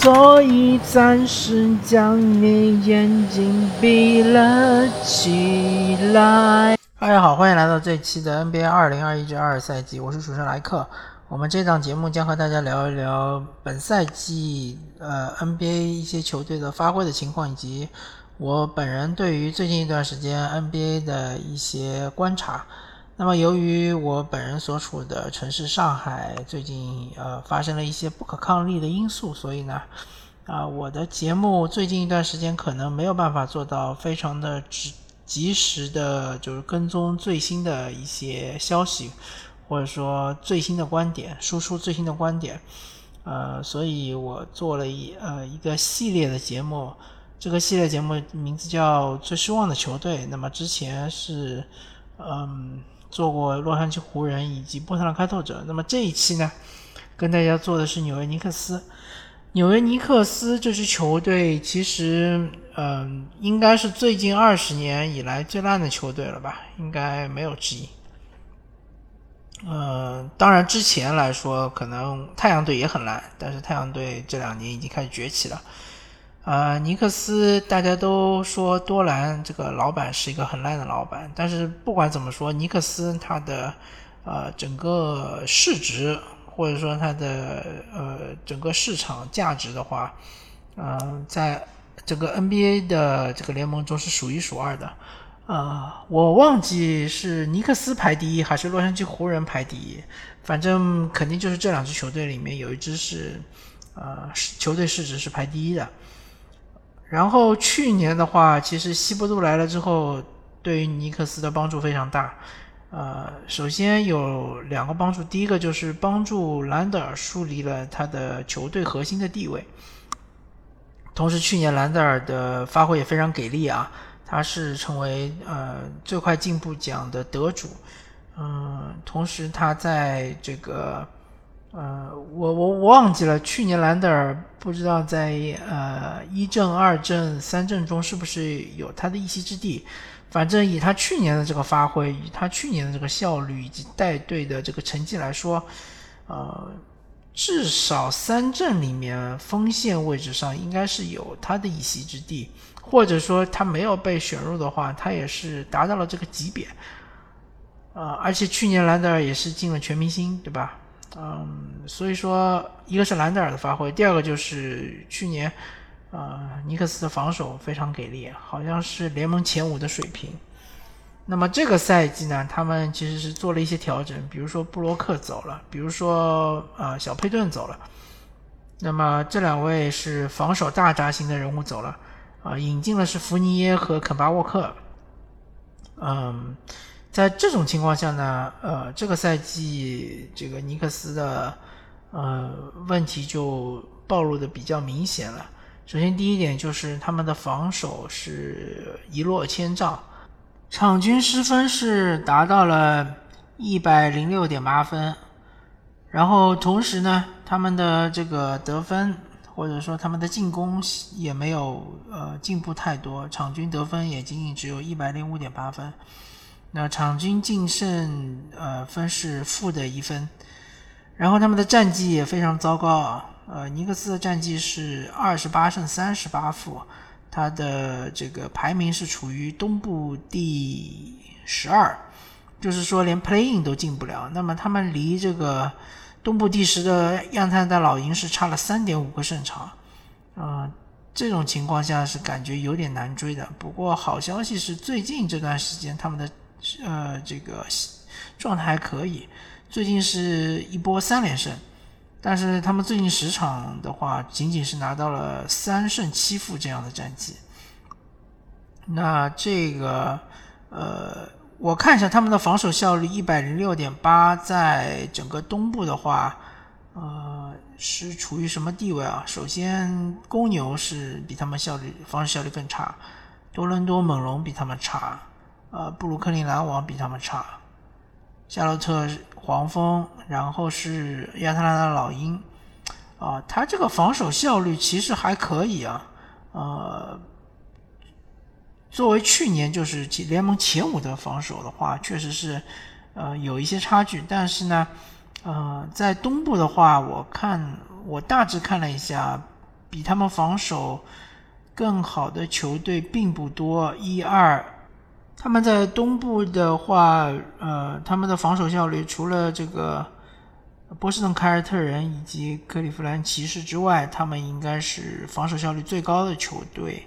所以暂时将你眼睛闭了起来。大家好，欢迎来到这期的 NBA 二零二一至二赛季，我是主持人莱克。我们这档节目将和大家聊一聊本赛季呃 NBA 一些球队的发挥的情况，以及我本人对于最近一段时间 NBA 的一些观察。那么，由于我本人所处的城市上海最近呃发生了一些不可抗力的因素，所以呢，啊，我的节目最近一段时间可能没有办法做到非常的及及时的，就是跟踪最新的一些消息，或者说最新的观点，输出最新的观点，呃，所以我做了一呃一个系列的节目，这个系列节目名字叫《最失望的球队》。那么之前是嗯。做过洛杉矶湖人以及波特兰开拓者，那么这一期呢，跟大家做的是纽约尼克斯。纽约尼克斯这支球队其实，嗯，应该是最近二十年以来最烂的球队了吧？应该没有之一。呃，当然之前来说，可能太阳队也很烂，但是太阳队这两年已经开始崛起了。呃，尼克斯大家都说多兰这个老板是一个很烂的老板，但是不管怎么说，尼克斯他的呃整个市值或者说他的呃整个市场价值的话，呃，在整个 NBA 的这个联盟中是数一数二的。呃，我忘记是尼克斯排第一还是洛杉矶湖人排第一，反正肯定就是这两支球队里面有一支是呃球队市值是排第一的。然后去年的话，其实西伯杜来了之后，对于尼克斯的帮助非常大。呃，首先有两个帮助，第一个就是帮助兰德尔树立了他的球队核心的地位。同时，去年兰德尔的发挥也非常给力啊，他是成为呃最快进步奖的得主。嗯，同时他在这个。呃，我我我忘记了，去年兰德尔不知道在呃一阵、二阵、三阵中是不是有他的一席之地。反正以他去年的这个发挥，以他去年的这个效率以及带队的这个成绩来说，呃，至少三阵里面锋线位置上应该是有他的一席之地，或者说他没有被选入的话，他也是达到了这个级别。呃，而且去年兰德尔也是进了全明星，对吧？嗯，所以说，一个是兰德尔的发挥，第二个就是去年，呃，尼克斯的防守非常给力，好像是联盟前五的水平。那么这个赛季呢，他们其实是做了一些调整，比如说布洛克走了，比如说呃小佩顿走了，那么这两位是防守大闸型的人物走了，啊，引进了是福尼耶和肯巴沃克，嗯。在这种情况下呢，呃，这个赛季这个尼克斯的呃问题就暴露的比较明显了。首先，第一点就是他们的防守是一落千丈，场均失分是达到了一百零六点八分，然后同时呢，他们的这个得分或者说他们的进攻也没有呃进步太多，场均得分也仅仅只有一百零五点八分。那场均净胜呃分是负的一分，然后他们的战绩也非常糟糕啊，呃尼克斯的战绩是二十八胜三十八负，他的这个排名是处于东部第十二，就是说连 playing 都进不了。那么他们离这个东部第十的亚特兰大老鹰是差了三点五个胜场，啊，这种情况下是感觉有点难追的。不过好消息是最近这段时间他们的。呃，这个状态还可以，最近是一波三连胜，但是他们最近十场的话，仅仅是拿到了三胜七负这样的战绩。那这个，呃，我看一下他们的防守效率一百零六点八，在整个东部的话，呃，是处于什么地位啊？首先，公牛是比他们效率防守效率更差，多伦多猛龙比他们差。呃，布鲁克林篮网比他们差，夏洛特黄蜂，然后是亚特兰大老鹰，啊，他这个防守效率其实还可以啊，呃，作为去年就是联盟前五的防守的话，确实是呃有一些差距，但是呢，呃，在东部的话，我看我大致看了一下，比他们防守更好的球队并不多，一二。他们在东部的话，呃，他们的防守效率除了这个波士顿凯尔特人以及克利夫兰骑士之外，他们应该是防守效率最高的球队。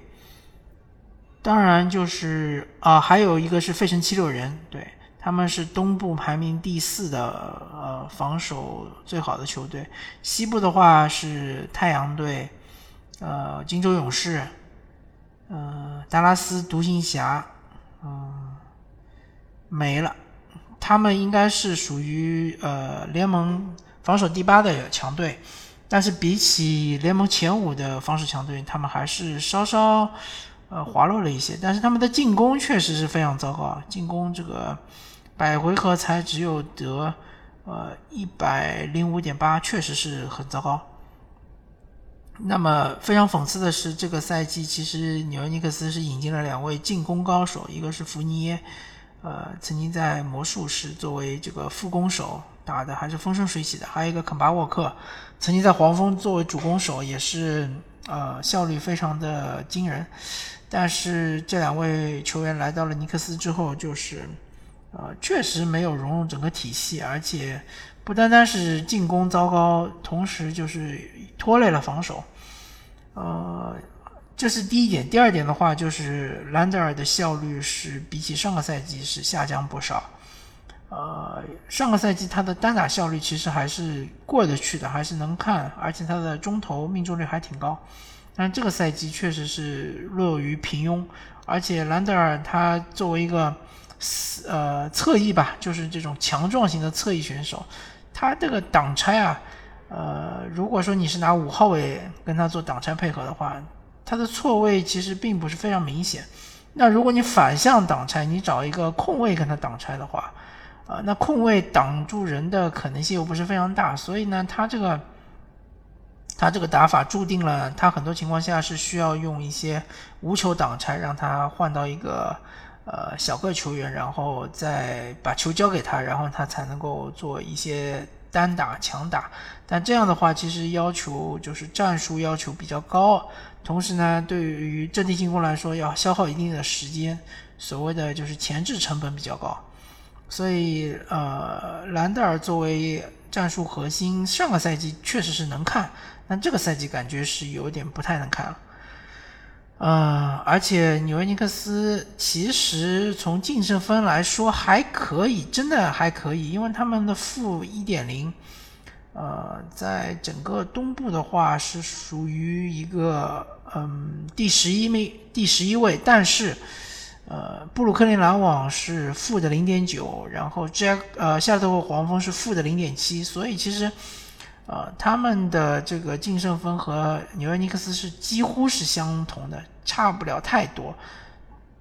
当然，就是啊，还有一个是费城七六人，对，他们是东部排名第四的，呃，防守最好的球队。西部的话是太阳队，呃，金州勇士，呃，达拉斯独行侠。嗯，没了。他们应该是属于呃联盟防守第八的强队，但是比起联盟前五的防守强队，他们还是稍稍呃滑落了一些。但是他们的进攻确实是非常糟糕，进攻这个百回合才只有得呃一百零五点八，确实是很糟糕。那么非常讽刺的是，这个赛季其实纽约尼克斯是引进了两位进攻高手，一个是福尼耶，呃，曾经在魔术师作为这个副攻手打的还是风生水起的；还有一个肯巴沃克，曾经在黄蜂作为主攻手，也是呃效率非常的惊人。但是这两位球员来到了尼克斯之后，就是呃确实没有融入整个体系，而且不单单是进攻糟糕，同时就是拖累了防守。呃，这是第一点。第二点的话，就是兰德尔的效率是比起上个赛季是下降不少。呃，上个赛季他的单打效率其实还是过得去的，还是能看，而且他的中投命中率还挺高。但这个赛季确实是落于平庸，而且兰德尔他作为一个呃侧翼吧，就是这种强壮型的侧翼选手，他这个挡拆啊。呃，如果说你是拿五号位跟他做挡拆配合的话，他的错位其实并不是非常明显。那如果你反向挡拆，你找一个空位跟他挡拆的话，啊，那空位挡住人的可能性又不是非常大，所以呢，他这个他这个打法注定了他很多情况下是需要用一些无球挡拆，让他换到一个呃小个球员，然后再把球交给他，然后他才能够做一些。单打强打，但这样的话其实要求就是战术要求比较高，同时呢，对于阵地进攻来说要消耗一定的时间，所谓的就是前置成本比较高。所以，呃，兰德尔作为战术核心，上个赛季确实是能看，但这个赛季感觉是有点不太能看了。呃，而且纽约尼克斯其实从净胜分来说还可以，真的还可以，因为他们的负一点零，呃，在整个东部的话是属于一个嗯第十一名第十一位，但是呃布鲁克林篮网是负的零点九，然后 Jack 呃夏特黄蜂是负的零点七，所以其实。呃，他们的这个净胜分和纽约尼克斯是几乎是相同的，差不了太多。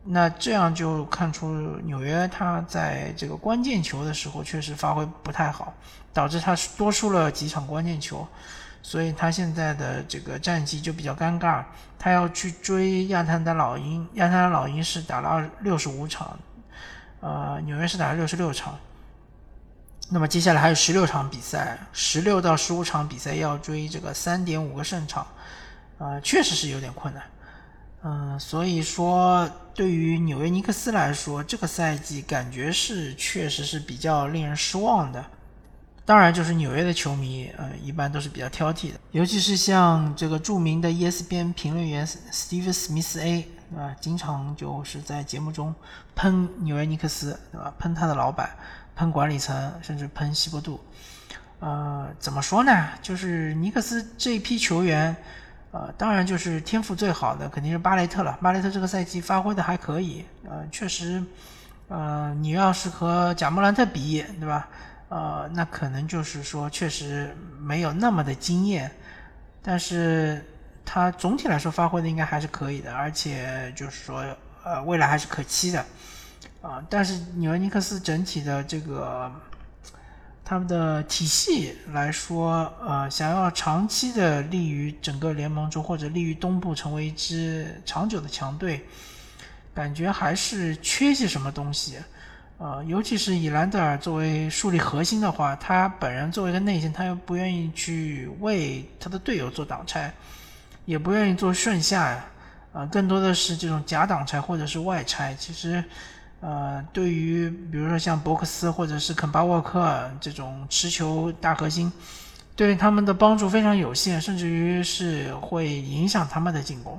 那这样就看出纽约他在这个关键球的时候确实发挥不太好，导致他多输了几场关键球，所以他现在的这个战绩就比较尴尬。他要去追亚特兰大老鹰，亚特兰大老鹰是打了二六十五场，呃，纽约是打了六十六场。那么接下来还有十六场比赛，十六到十五场比赛要追这个三点五个胜场，呃，确实是有点困难。嗯，所以说对于纽约尼克斯来说，这个赛季感觉是确实是比较令人失望的。当然，就是纽约的球迷，呃，一般都是比较挑剔的，尤其是像这个著名的 ESPN 评论员 Steve Smith A，对吧？经常就是在节目中喷纽约尼克斯，对吧？喷他的老板。喷管理层，甚至喷西伯杜，呃，怎么说呢？就是尼克斯这一批球员，呃，当然就是天赋最好的肯定是巴雷特了。巴雷特这个赛季发挥的还可以，呃，确实，呃，你要是和贾莫兰特比，对吧？呃，那可能就是说确实没有那么的惊艳，但是他总体来说发挥的应该还是可以的，而且就是说，呃，未来还是可期的。啊，但是纽约尼克斯整体的这个他们的体系来说，呃，想要长期的立于整个联盟中，或者立于东部成为一支长久的强队，感觉还是缺些什么东西。呃，尤其是以兰德尔作为树立核心的话，他本人作为一个内线，他又不愿意去为他的队友做挡拆，也不愿意做顺下呀，啊，更多的是这种假挡拆或者是外拆。其实，呃，对于比如说像博克斯或者是肯巴沃克这种持球大核心，对他们的帮助非常有限，甚至于是会影响他们的进攻。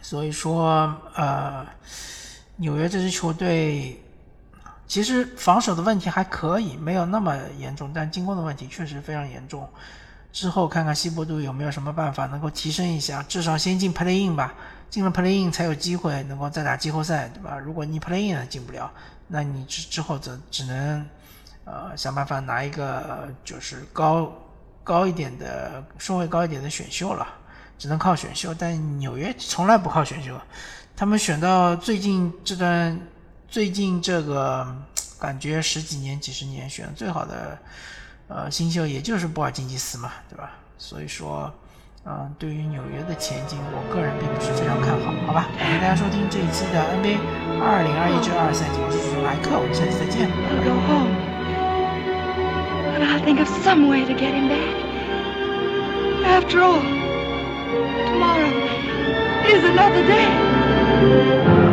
所以说，呃，纽约这支球队其实防守的问题还可以，没有那么严重，但进攻的问题确实非常严重。之后看看西伯杜有没有什么办法能够提升一下，至少先进 Play In 吧，进了 Play In 才有机会能够再打季后赛，对吧？如果你 Play In 进不了，那你之之后则只能呃想办法拿一个就是高高一点的顺位高一点的选秀了，只能靠选秀。但纽约从来不靠选秀，他们选到最近这段最近这个感觉十几年几十年选最好的。呃，新秀也就是波尔津吉斯嘛，对吧？所以说，嗯，对于纽约的前景，我个人并不是非常看好，好吧？感谢大家收听这一期的 NBA 二零二一至二赛季，我是主持人莱克，我们下期再见。After all, tomorrow is another day.